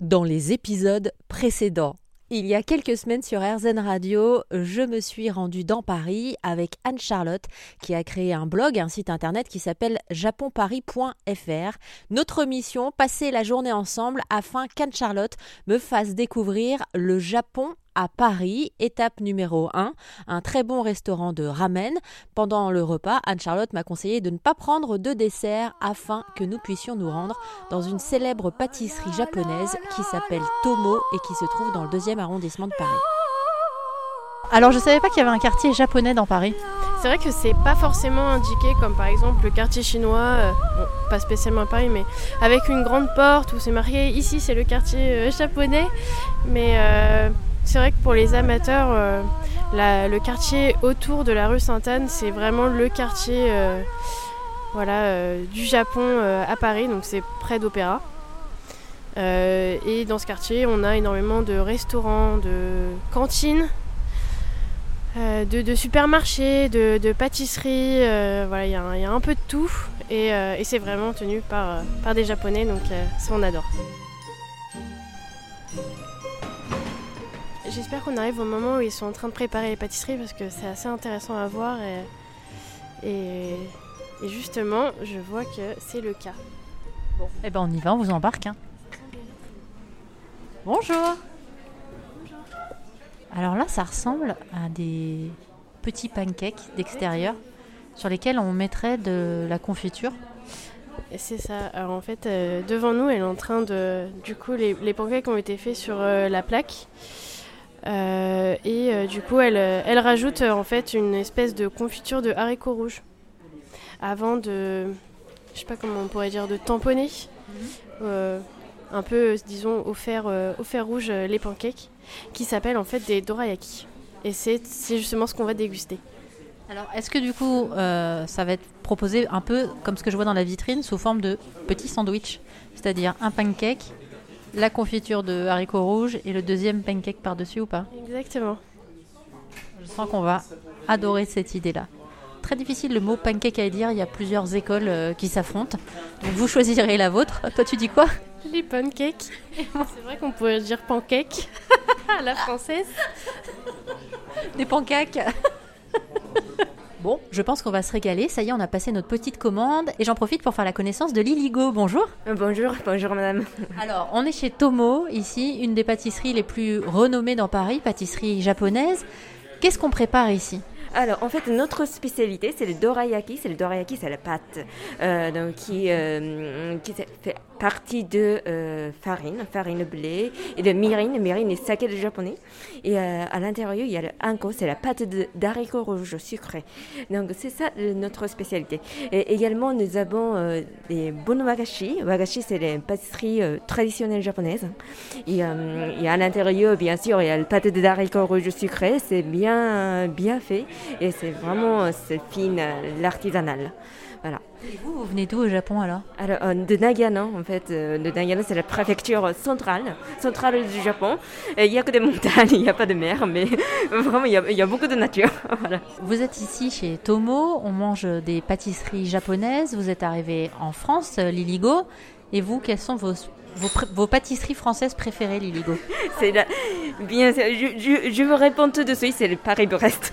dans les épisodes précédents. Il y a quelques semaines sur RZN Radio, je me suis rendue dans Paris avec Anne-Charlotte qui a créé un blog, un site internet qui s'appelle japonparis.fr. Notre mission, passer la journée ensemble afin qu'Anne-Charlotte me fasse découvrir le Japon à Paris, étape numéro 1, un très bon restaurant de ramen. Pendant le repas, Anne-Charlotte m'a conseillé de ne pas prendre de dessert afin que nous puissions nous rendre dans une célèbre pâtisserie japonaise qui s'appelle Tomo et qui se trouve dans le deuxième arrondissement de Paris. Alors je savais pas qu'il y avait un quartier japonais dans Paris. C'est vrai que c'est pas forcément indiqué comme par exemple le quartier chinois, euh, pas spécialement à Paris, mais avec une grande porte où c'est marqué ici c'est le quartier euh, japonais. Mais euh, c'est vrai que pour les amateurs, euh, le quartier autour de la rue Sainte-Anne, c'est vraiment le quartier euh, voilà, euh, du Japon à Paris, donc c'est près d'Opéra. et dans ce quartier, on a énormément de restaurants, de cantines, de, supermarchés, de, pâtisseries. voilà, il y, a un peu de tout. Et, c'est vraiment tenu par, par des Japonais, donc ça on adore. J'espère qu'on arrive au moment où ils sont en train de préparer les pâtisseries parce que c'est assez intéressant à voir et, justement, je vois que c'est le cas. Bon, eh ben on y va, on vous embarque. Hein. Bonjour. Alors là, ça ressemble à des petits pancakes d'extérieur sur lesquels on mettrait de la confiture. C'est ça. Alors en fait, euh, devant nous, elle est en train de. Du coup, les, pancakes ont été faits sur euh, la plaque. Euh, et euh, du coup, elle, euh, rajoute en fait une espèce de confiture de haricots rouges avant de, je sais pas comment on pourrait dire, de tamponner un peu, disons, au fer, rouge les pancakes, qui s'appellent en fait des dorayaki. Et c'est justement ce qu'on va déguster. Alors, est-ce que du coup, ça va être proposé un peu comme ce que je vois dans la vitrine, sous forme de petits sandwich C'est-à-dire un pancake la confiture de haricots rouges et le deuxième pancake par-dessus ou pas Exactement. Je sens qu'on va adorer cette idée-là. Très difficile le mot pancake à dire, il y a plusieurs écoles euh, qui s'affrontent. Donc vous choisirez la vôtre. Toi tu dis quoi Les pancakes. C'est vrai qu'on pourrait dire pancake à la française. Des pancakes Bon, je pense qu'on va se régaler. Ça y est, on a passé notre petite commande et j'en profite pour faire la connaissance de Liligo. Bonjour. Euh, bonjour, bonjour madame. Alors, on est chez Tomo, ici, une des pâtisseries les plus renommées dans Paris, pâtisserie japonaise. Qu'est-ce qu'on prépare ici? Alors, en fait, notre spécialité, c'est le dorayaki. C'est le dorayaki, c'est la pâte euh, donc, qui, euh, qui fait partie de euh, farine, farine blé et de mirin. Mirin est saké de japonais. Et euh, à l'intérieur, il y a le anko, c'est la pâte d'haricots rouges sucrés. Donc c'est ça notre spécialité. Et également, nous avons euh, des bon wagashi. Wagashi, c'est les pâtisseries traditionnelles japonaises. Et, et à l'intérieur, bien sûr, il y a la pâte d'haricots rouges sucrés. C'est bien, bien fait. Et c'est vraiment c'est fine, l'artisanal. Voilà. Et vous, vous venez d'où au Japon alors Alors, euh, de Nagano, en fait. Euh, de Nagano, c'est la préfecture centrale, centrale du Japon. Il n'y a que des montagnes, il n'y a pas de mer, mais vraiment, il y, a, beaucoup de nature. voilà. Vous êtes ici chez Tomo, on mange des pâtisseries japonaises. Vous êtes arrivé en France, euh, Liligo. Et vous, quels sont vos vos, pâtisseries françaises préférées, Liligo C'est bien, je, je, vous réponds tout de suite, c'est le Paris-Brest.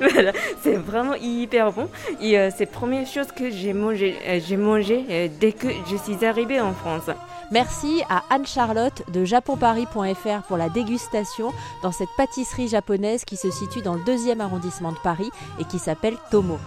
voilà, c'est vraiment hyper bon. Et euh, c'est la première chose que j'ai mangé, euh, j'ai mangé euh, dès que je suis arrivée en France. Merci à Anne-Charlotte de japonparis.fr pour la dégustation dans cette pâtisserie japonaise qui se situe dans le deuxième arrondissement de Paris et qui s'appelle Tomo.